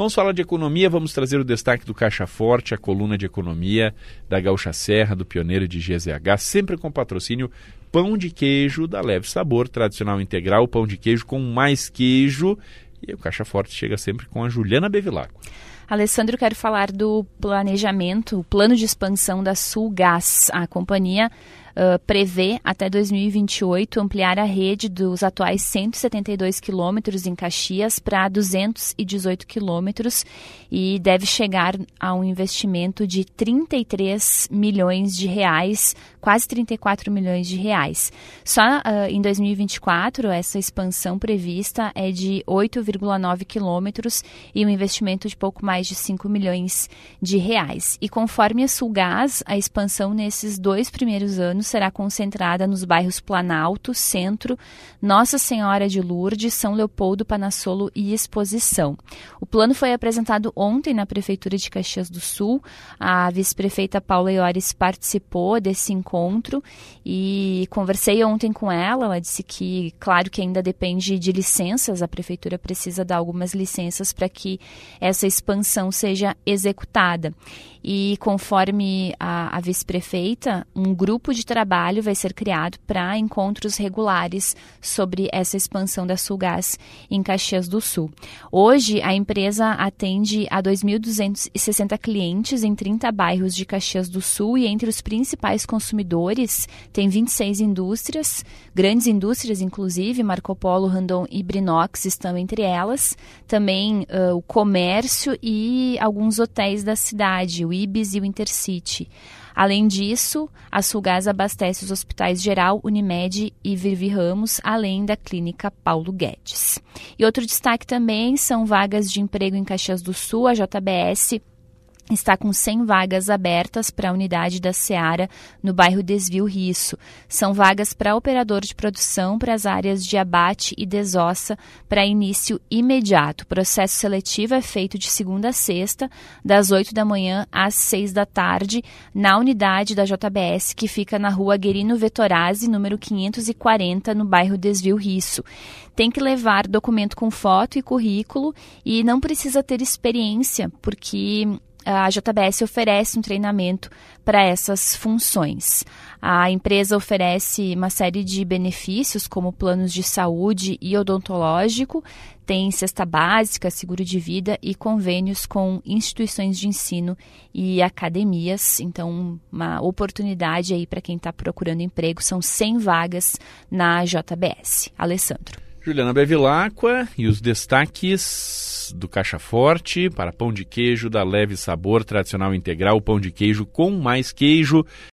Vamos falar de economia, vamos trazer o destaque do Caixa Forte, a coluna de economia da Gaúcha Serra, do Pioneiro de GZH, sempre com patrocínio pão de queijo da Leve Sabor, tradicional integral, pão de queijo com mais queijo. E o Caixa Forte chega sempre com a Juliana Bevilacqua. Alessandro, quero falar do planejamento, o plano de expansão da Sulgás. A companhia prevê até 2028 ampliar a rede dos atuais 172 quilômetros em Caxias para 218 quilômetros e deve chegar a um investimento de 33 milhões de reais, quase 34 milhões de reais. Só uh, em 2024 essa expansão prevista é de 8,9 quilômetros e um investimento de pouco mais de 5 milhões de reais. E conforme a Sulgás, a expansão nesses dois primeiros anos será concentrada nos bairros Planalto, Centro, Nossa Senhora de Lourdes, São Leopoldo, Panassolo e Exposição. O plano foi apresentado ontem na Prefeitura de Caxias do Sul. A vice-prefeita Paula Iores participou desse encontro e conversei ontem com ela. Ela disse que, claro que ainda depende de licenças, a Prefeitura precisa dar algumas licenças para que essa expansão seja executada. E conforme a, a vice-prefeita, um grupo de trabalho vai ser criado para encontros regulares sobre essa expansão da Sulgás em Caxias do Sul. Hoje, a empresa atende a 2.260 clientes em 30 bairros de Caxias do Sul e entre os principais consumidores tem 26 indústrias, grandes indústrias inclusive, Marco Polo, Randon e Brinox estão entre elas, também uh, o comércio e alguns hotéis da cidade, o Ibis e o Intercity. Além disso, a Sulgás abastece os hospitais Geral, Unimed e Vivi Ramos, além da clínica Paulo Guedes. E outro destaque também são vagas de emprego em Caxias do Sul. A JBS está com 100 vagas abertas para a unidade da Seara no bairro Desvio Risso. São vagas para operador de produção para as áreas de abate e desossa para início imediato. O processo seletivo é feito de segunda a sexta, das 8 da manhã às 6 da tarde, na unidade da JBS que fica na rua Guerino Vettorazzi, número 540, no bairro Desvio Risso. Tem que levar documento com foto e currículo e não precisa ter experiência, porque a JBS oferece um treinamento para essas funções. A empresa oferece uma série de benefícios, como planos de saúde e odontológico, tem cesta básica, seguro de vida e convênios com instituições de ensino e academias. Então, uma oportunidade aí para quem está procurando emprego. São 100 vagas na JBS. Alessandro. Juliana Bevilacqua e os destaques do Caixa Forte para pão de queijo da Leve Sabor Tradicional Integral, pão de queijo com mais queijo.